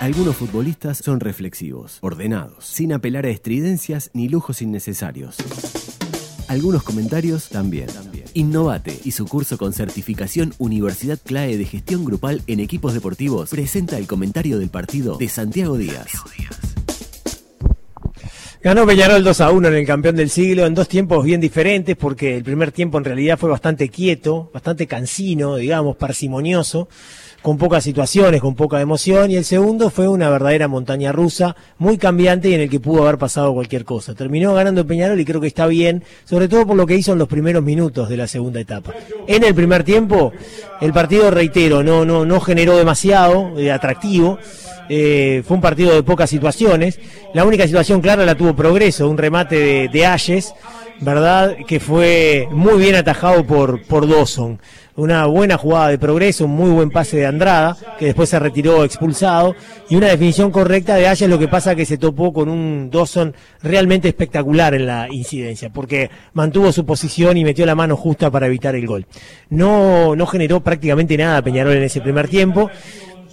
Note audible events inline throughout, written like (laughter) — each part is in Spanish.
Algunos futbolistas son reflexivos, ordenados, sin apelar a estridencias ni lujos innecesarios. Algunos comentarios también. Innovate y su curso con certificación Universidad CLAE de Gestión Grupal en Equipos Deportivos presenta el comentario del partido de Santiago Díaz. Ganó Peñarol 2 a 1 en el campeón del siglo en dos tiempos bien diferentes porque el primer tiempo en realidad fue bastante quieto, bastante cansino, digamos, parsimonioso con pocas situaciones, con poca emoción, y el segundo fue una verdadera montaña rusa, muy cambiante y en el que pudo haber pasado cualquier cosa. Terminó ganando Peñarol y creo que está bien, sobre todo por lo que hizo en los primeros minutos de la segunda etapa. En el primer tiempo, el partido, reitero, no, no, no generó demasiado eh, atractivo. Eh, fue un partido de pocas situaciones. La única situación clara la tuvo Progreso, un remate de, de Ayes, ¿verdad? Que fue muy bien atajado por, por Dawson una buena jugada de progreso, un muy buen pase de Andrada, que después se retiró expulsado, y una definición correcta de Ayes, lo que pasa que se topó con un Dawson realmente espectacular en la incidencia, porque mantuvo su posición y metió la mano justa para evitar el gol. No, no generó prácticamente nada Peñarol en ese primer tiempo.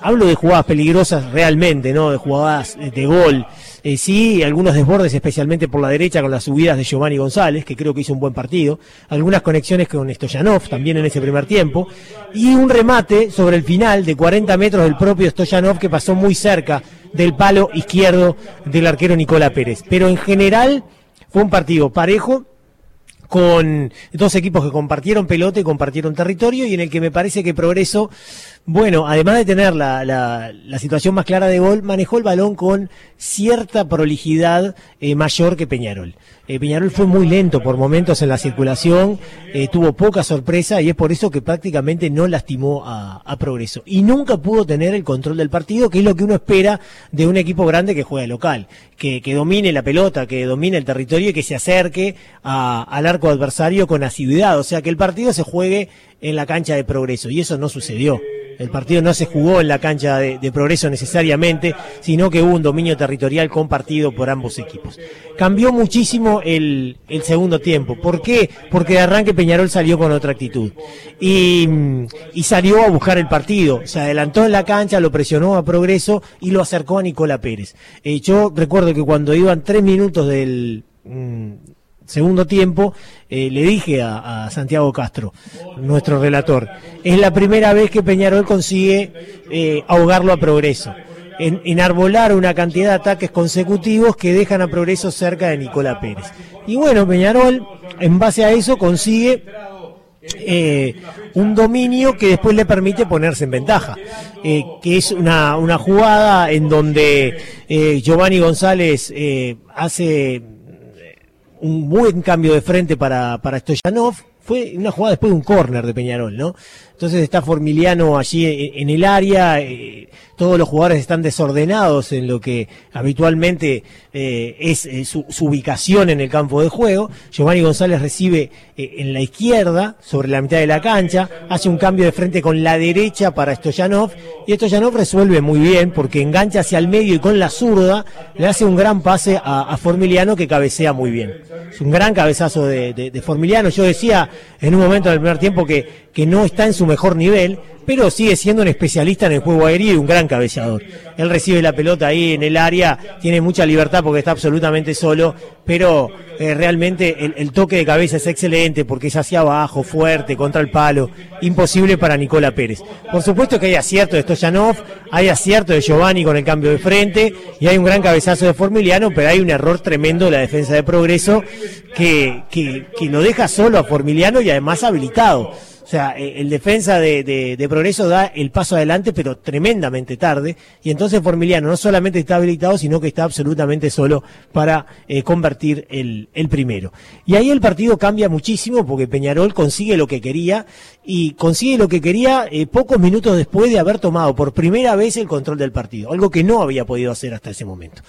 Hablo de jugadas peligrosas realmente, ¿no? De jugadas de gol. Eh, sí, algunos desbordes, especialmente por la derecha, con las subidas de Giovanni González, que creo que hizo un buen partido. Algunas conexiones con Stoyanov, también en ese primer tiempo. Y un remate sobre el final de 40 metros del propio Stoyanov, que pasó muy cerca del palo izquierdo del arquero Nicola Pérez. Pero en general fue un partido parejo, con dos equipos que compartieron pelota y compartieron territorio y en el que me parece que Progreso, bueno, además de tener la, la, la situación más clara de gol, manejó el balón con cierta prolijidad eh, mayor que Peñarol. Eh, Peñarol fue muy lento por momentos en la circulación, eh, tuvo poca sorpresa y es por eso que prácticamente no lastimó a, a, Progreso. Y nunca pudo tener el control del partido, que es lo que uno espera de un equipo grande que juega local, que, que domine la pelota, que domine el territorio y que se acerque al arco adversario con asiduidad. O sea, que el partido se juegue en la cancha de Progreso y eso no sucedió. El partido no se jugó en la cancha de, de, progreso necesariamente, sino que hubo un dominio territorial compartido por ambos equipos. Cambió muchísimo el, el segundo tiempo. ¿Por qué? Porque de arranque Peñarol salió con otra actitud. Y, y, salió a buscar el partido. Se adelantó en la cancha, lo presionó a progreso y lo acercó a Nicola Pérez. Eh, yo recuerdo que cuando iban tres minutos del, mm, segundo tiempo, eh, le dije a, a, Santiago Castro, nuestro relator, es la primera vez que Peñarol consigue eh, ahogarlo a progreso. En, enarbolar una cantidad de ataques consecutivos que dejan a progreso cerca de Nicola Pérez. Y bueno, Peñarol, en base a eso, consigue eh, un dominio que después le permite ponerse en ventaja, eh, que es una, una, jugada en donde eh, Giovanni González hace un buen cambio de frente para, para Stoyanov. Fue una jugada después de un córner de Peñarol, ¿no? Entonces está Formiliano allí en el área, eh, todos los jugadores están desordenados en lo que habitualmente eh, es eh, su, ubicación en el campo de juego. Giovanni González recibe en la izquierda, sobre la mitad de la cancha, hace un cambio de frente con la derecha para Stoyanov y Stoyanov resuelve muy bien porque engancha hacia el medio y con la zurda le hace un gran pase a, Formiliano que cabecea muy bien. Es un gran cabezazo de, de, de Formiliano. Yo decía en un momento del primer tiempo que, que no está en su mejor nivel, pero sigue siendo un especialista en el juego aéreo y un gran cabeceador. Él recibe la pelota ahí en el área, tiene mucha libertad porque está absolutamente solo, pero eh, realmente el, toque de cabeza es excelente porque es hacia abajo, fuerte, contra el palo, imposible para Nicola Pérez. Por supuesto que hay acierto de Stoyanov, hay acierto de Giovanni con el cambio de frente y hay un gran cabezazo de Formiliano, pero hay un error tremendo de la defensa de progreso que, que, que lo deja solo a Formiliano y además habilitado. O sea, eh, el defensa de, de, de, Progreso da el paso adelante, pero tremendamente tarde. Y entonces Formiliano no solamente está habilitado, sino que está absolutamente solo para eh, convertir el, el, primero. Y ahí el partido cambia muchísimo porque Peñarol consigue lo que quería y consigue lo que quería eh, pocos minutos después de haber tomado por primera vez el control del partido, algo que no había podido hacer hasta ese momento.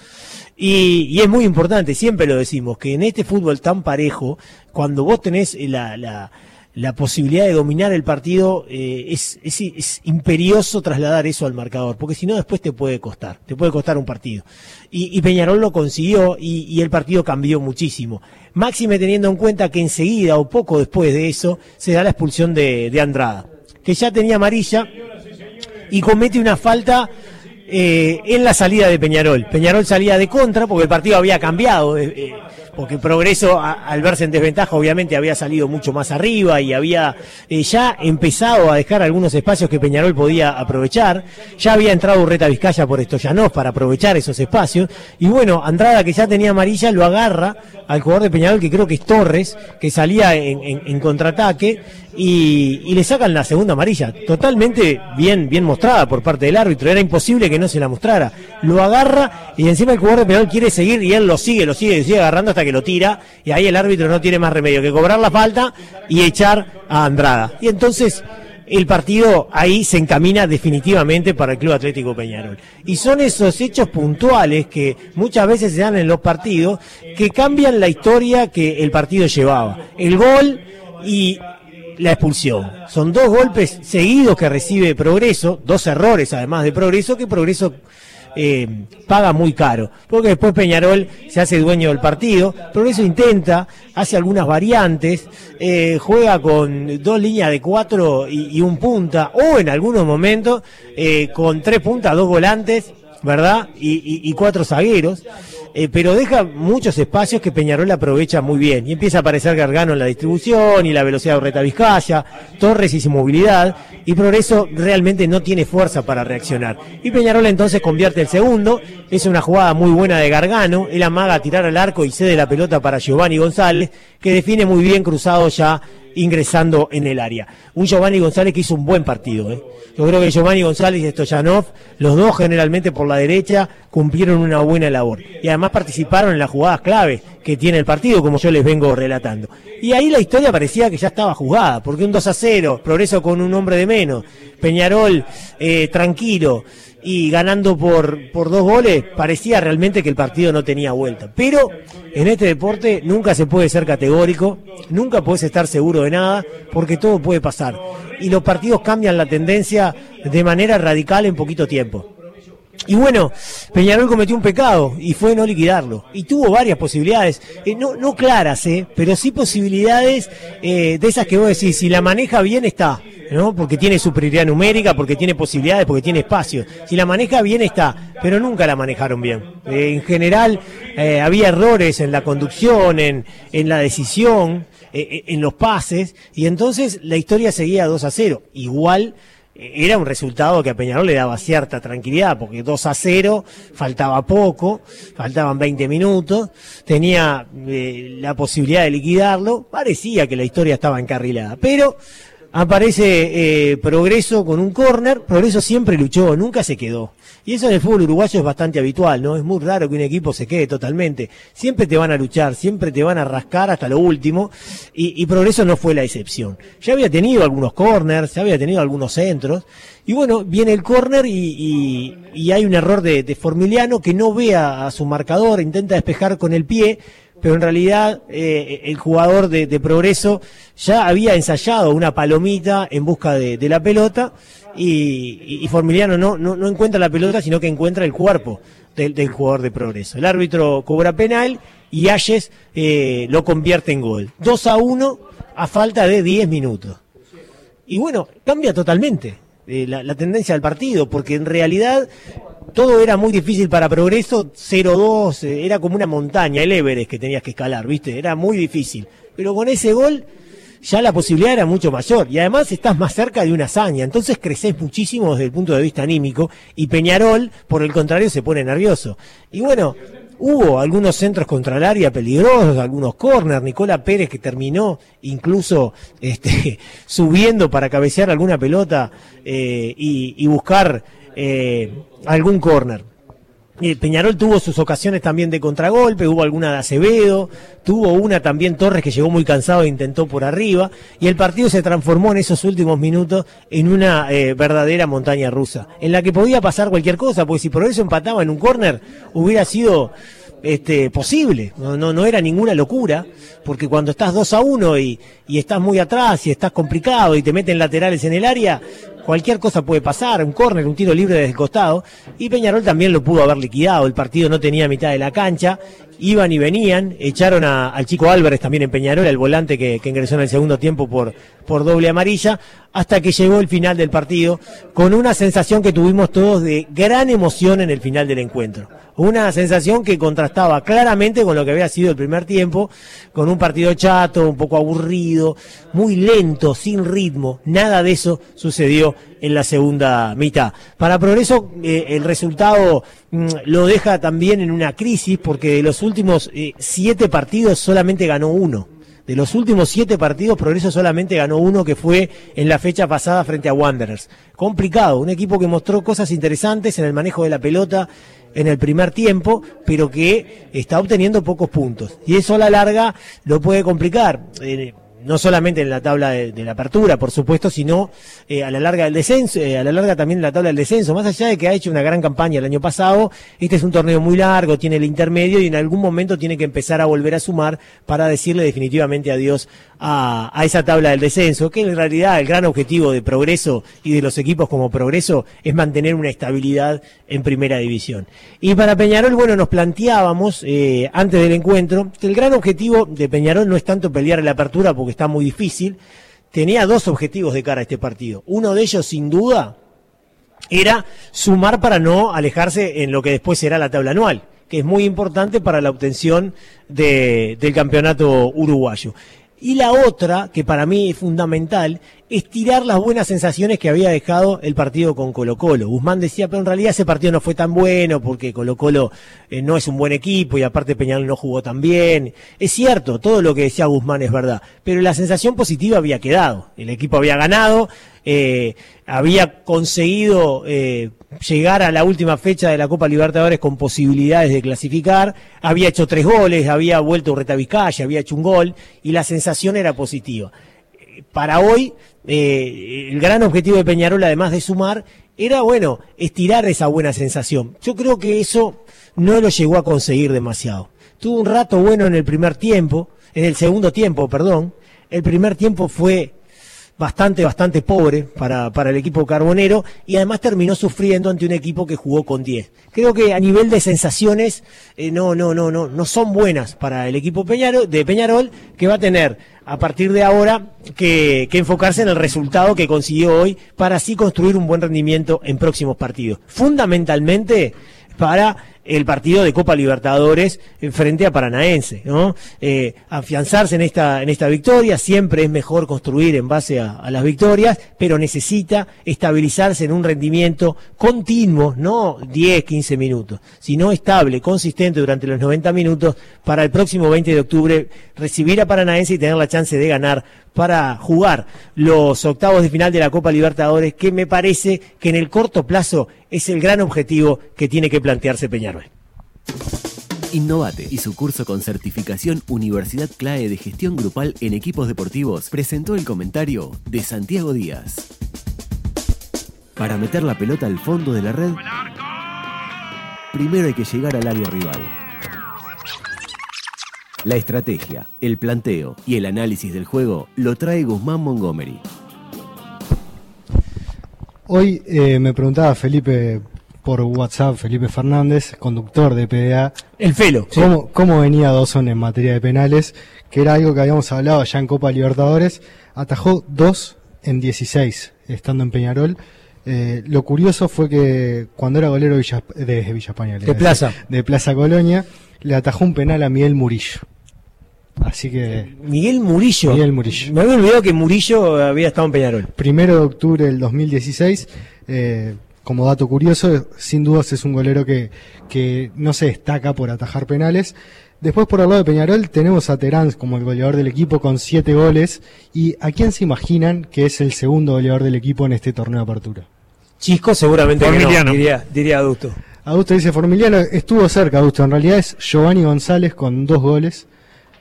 Y, y, es muy importante, siempre lo decimos, que en este fútbol tan parejo, cuando vos tenés la, la la posibilidad de dominar el partido, eh, es, es, es, imperioso trasladar eso al marcador, porque si no después te puede costar, te puede costar un partido. Y, y Peñarol lo consiguió y, y, el partido cambió muchísimo. Máxime teniendo en cuenta que enseguida o poco después de eso se da la expulsión de, de Andrada, que ya tenía amarilla y comete una falta eh, en la salida de Peñarol. Peñarol salía de contra porque el partido había cambiado. Eh, eh, porque Progreso, al verse en desventaja, obviamente había salido mucho más arriba y había eh, ya empezado a dejar algunos espacios que Peñarol podía aprovechar. Ya había entrado Urreta Vizcaya por Stoyanov para aprovechar esos espacios. Y bueno, Andrada, que ya tenía amarilla, lo agarra al jugador de Peñarol, que creo que es Torres, que salía en, contraataque, y, y, le sacan la segunda amarilla. Totalmente bien, bien mostrada por parte del árbitro. Era imposible que no se la mostrara. Lo agarra y encima el jugador de Peñarol quiere seguir y él lo sigue, lo sigue, lo sigue agarrando hasta que lo tira y ahí el árbitro no tiene más remedio que cobrar la falta y echar a Andrada. Y entonces el partido ahí se encamina definitivamente para el Club Atlético Peñarol. Y son esos hechos puntuales que muchas veces se dan en los partidos que cambian la historia que el partido llevaba. El gol y la expulsión. Son dos golpes seguidos que recibe Progreso, dos errores además de Progreso, que Progreso eh, paga muy caro, porque después Peñarol se hace dueño del partido, Progreso intenta, hace algunas variantes, eh, juega con dos líneas de cuatro y, un punta, o en algunos momentos eh, con tres puntas, dos volantes, ¿verdad? y cuatro zagueros. Eh, pero deja muchos espacios que Peñarol aprovecha muy bien. Y empieza a aparecer Gargano en la distribución y la velocidad de Reta Vizcaya, Torres y su movilidad, y Progreso realmente no tiene fuerza para reaccionar. Y Peñarol entonces convierte el segundo, es una jugada muy buena de Gargano, él amaga a tirar al arco y cede la pelota para Giovanni González, que define muy bien cruzado ya ingresando en el área. Un Giovanni González que hizo un buen partido. ¿eh? Yo creo que Giovanni González y Stoyanov, los dos generalmente por la derecha, cumplieron una buena labor. Y además participaron en las jugadas clave que tiene el partido, como yo les vengo relatando. Y ahí la historia parecía que ya estaba jugada, porque un 2 a 0, progreso con un hombre de menos, Peñarol eh, tranquilo, y ganando por, por dos goles, parecía realmente que el partido no tenía vuelta. Pero en este deporte nunca se puede ser categórico, nunca puedes estar seguro de nada, porque todo puede pasar. Y los partidos cambian la tendencia de manera radical en poquito tiempo. Y bueno, Peñarol cometió un pecado y fue no liquidarlo. Y tuvo varias posibilidades, eh, no, no claras, eh, pero sí posibilidades eh, de esas que vos decís, si la maneja bien está, ¿no? Porque tiene superioridad numérica, porque tiene posibilidades, porque tiene espacio. Si la maneja bien está, pero nunca la manejaron bien. Eh, en general había errores en la conducción, en, en la decisión, en los pases, y entonces la historia seguía 2 a 0. Igual era un resultado que a Peñarol le daba cierta tranquilidad, porque 2 a 0, faltaba poco, faltaban 20 minutos, tenía eh, la posibilidad de liquidarlo, parecía que la historia estaba encarrilada, pero aparece eh, Progreso con un córner, Progreso siempre luchó, nunca se quedó. Y eso en el fútbol uruguayo es bastante habitual, ¿no? Es muy raro que un equipo se quede totalmente. Siempre te van a luchar, siempre te van a rascar hasta lo último. Y, Progreso no fue la excepción. Ya había tenido algunos corners, ya había tenido algunos centros. Y bueno, viene el córner y, hay un error de, de Formiliano que no ve a su marcador, intenta despejar con el pie pero en realidad eh, el jugador de, Progreso ya había ensayado una palomita en busca de, la pelota y, Formiliano no, encuentra la pelota, sino que encuentra el cuerpo del, jugador de Progreso. El árbitro cobra penal y Ayes eh, lo convierte en gol. 2 a 1 a falta de 10 minutos. Y bueno, cambia totalmente eh, la tendencia del partido, porque en realidad todo era muy difícil para Progreso, 0-2, eh, era como una montaña, el Everest que tenías que escalar, ¿viste? Era muy difícil. Pero con ese gol ya la posibilidad era mucho mayor y además estás más cerca de una hazaña, entonces creces muchísimo desde el punto de vista anímico y Peñarol, por el contrario, se pone nervioso. Y bueno, hubo algunos centros contra el área peligrosos, algunos corners, Nicola Pérez que terminó incluso este, (laughs) subiendo para cabecear alguna pelota eh, y buscar eh, algún córner. Peñarol tuvo sus ocasiones también de contragolpe, hubo alguna de Acevedo, tuvo una también Torres que llegó muy cansado e intentó por arriba, y el partido se transformó en esos últimos minutos en una eh, verdadera montaña rusa, en la que podía pasar cualquier cosa, porque si por eso empataba en un córner, hubiera sido este, posible, no, no, no, era ninguna locura, porque cuando estás 2 a 1 y, y estás muy atrás y estás complicado y te meten laterales en el área, cualquier cosa puede pasar, un córner, un tiro libre desde el costado, y Peñarol también lo pudo haber liquidado, el partido no tenía mitad de la cancha, iban y venían, echaron al chico Álvarez también en Peñarol, el volante que, ingresó en el segundo tiempo por, por doble amarilla, hasta que llegó el final del partido, con una sensación que tuvimos todos de gran emoción en el final del encuentro. Una sensación que contrastaba claramente con lo que había sido el primer tiempo, con un partido chato, un poco aburrido, muy lento, sin ritmo. Nada de eso sucedió en la segunda mitad. Para Progreso, eh, el resultado mm, lo deja también en una crisis, porque de los últimos eh, siete partidos solamente ganó uno. De los últimos siete partidos, Progreso solamente ganó uno que fue en la fecha pasada frente a Wanderers. Complicado, un equipo que mostró cosas interesantes en el manejo de la pelota en el primer tiempo, pero que está obteniendo pocos puntos. Y eso a la larga lo puede complicar. Eh, no solamente en la tabla de, la apertura, por supuesto, sino eh, a la larga del descenso, eh, a la larga también en la tabla del descenso. Más allá de que ha hecho una gran campaña el año pasado, este es un torneo muy largo, tiene el intermedio y en algún momento tiene que empezar a volver a sumar para decirle definitivamente adiós a, esa tabla del descenso, que en realidad el gran objetivo de progreso y de los equipos como progreso es mantener una estabilidad en primera división. Y para Peñarol, bueno, nos planteábamos eh, antes del encuentro que el gran objetivo de Peñarol no es tanto pelear la apertura, porque está muy difícil, tenía dos objetivos de cara a este partido. Uno de ellos, sin duda, era sumar para no alejarse en lo que después será la tabla anual, que es muy importante para la obtención de, del campeonato uruguayo. Y la otra, que para mí es fundamental, estirar las buenas sensaciones que había dejado el partido con Colo Colo. Guzmán decía, pero en realidad ese partido no fue tan bueno porque Colo Colo eh, no es un buen equipo y aparte Peñarol no jugó tan bien. Es cierto, todo lo que decía Guzmán es verdad, pero la sensación positiva había quedado. El equipo había ganado, eh, había conseguido eh, llegar a la última fecha de la Copa Libertadores con posibilidades de clasificar, había hecho tres goles, había vuelto Reta Vizcaya, había hecho un gol y la sensación era positiva para hoy eh, el gran objetivo de Peñarol, además de sumar, era, bueno, estirar esa buena sensación. Yo creo que eso no lo llegó a conseguir demasiado. Tuvo un rato bueno en el primer tiempo, en el segundo tiempo, perdón. El primer tiempo fue bastante, bastante pobre para, para el equipo carbonero y además terminó sufriendo ante un equipo que jugó con 10. Creo que a nivel de sensaciones eh, no, no, no, no, no son buenas para el equipo Peñarol, de Peñarol que va a tener a partir de ahora que, que, enfocarse en el resultado que consiguió hoy para así construir un buen rendimiento en próximos partidos. Fundamentalmente para el partido de Copa Libertadores frente a Paranaense, ¿no? Eh, afianzarse en esta, en esta victoria, siempre es mejor construir en base a, las victorias, pero necesita estabilizarse en un rendimiento continuo, no 10, 15 minutos, sino estable, consistente durante los 90 minutos para el próximo 20 de octubre recibir a Paranaense y tener la chance de ganar para jugar los octavos de final de la Copa Libertadores, que me parece que en el corto plazo es el gran objetivo que tiene que plantearse Peñarol. Innovate y su curso con certificación Universidad CLAE de Gestión Grupal en Equipos Deportivos presentó el comentario de Santiago Díaz. Para meter la pelota al fondo de la red, primero hay que llegar al área rival. La estrategia, el planteo y el análisis del juego lo trae Guzmán Montgomery. Hoy eh, me preguntaba Felipe por WhatsApp, Felipe Fernández, conductor de PDA. El Felo. ¿Cómo, cómo venía Dawson en materia de penales? Que era algo que habíamos hablado ya en Copa Libertadores. Atajó dos en 16, estando en Peñarol. Eh, lo curioso fue que cuando era golero de Villa España, de Plaza. de Plaza Colonia, le atajó un penal a Miguel Murillo. Así que. Miguel Murillo. Miguel Murillo. Me había olvidado que Murillo había estado en Peñarol. Primero de octubre del 2016. Eh, como dato curioso, sin dudas es un golero que, que no se destaca por atajar penales. Después por el lado de Peñarol tenemos a Terán como el goleador del equipo con siete goles. ¿Y a quién se imaginan que es el segundo goleador del equipo en este torneo de apertura? Chisco seguramente que no, diría, diría Adusto. Augusto dice Formiliano, estuvo cerca Augusto, en realidad es Giovanni González con dos goles,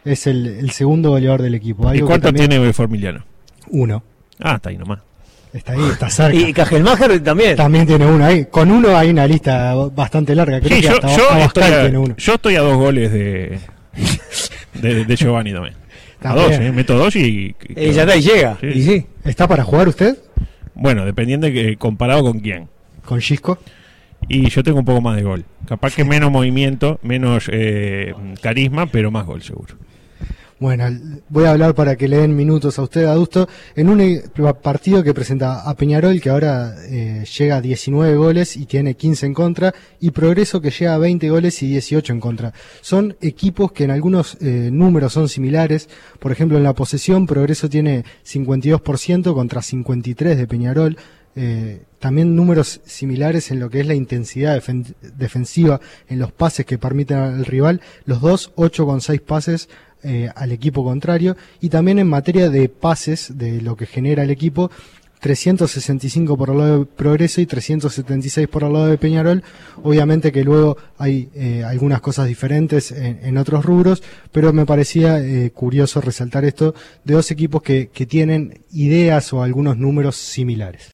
es el, segundo goleador del equipo. ¿Y cuánto tiene Formiliano? Uno. Ah, está ahí nomás. Está ahí, está cerca. y Cajelmacher también. También tiene uno ahí. Con uno hay una lista bastante larga. Creo que yo, hasta estoy a, tiene uno. yo estoy a dos goles de, de, Giovanni también. A dos, ¿eh? meto dos y. y ya está, y llega. ¿Y sí? ¿Está para jugar usted? Bueno, dependiendo de que, comparado con quién. ¿Con Gisco? Y yo tengo un poco más de gol. Capaz que menos movimiento, menos eh, carisma, pero más gol seguro. Bueno, voy a hablar para que le den minutos a usted, Adusto, en un eh, partido que presenta a Peñarol, que ahora eh, llega a 19 goles y tiene 15 en contra, y Progreso, que llega a 20 goles y 18 en contra. Son equipos que en algunos eh, números son similares. Por ejemplo, en la posesión, Progreso tiene 52% contra 53% de Peñarol. también números similares en lo que es la intensidad defensiva en los pases que permiten al rival. Los dos, 8 con 6 pases eh, al equipo contrario y también en materia de pases de lo que genera el equipo 365 por el lado de Progreso y 376 por el lado de Peñarol. Obviamente que luego hay eh, algunas cosas diferentes en, otros rubros, pero me parecía eh, curioso resaltar esto de dos equipos que, que tienen ideas o algunos números similares.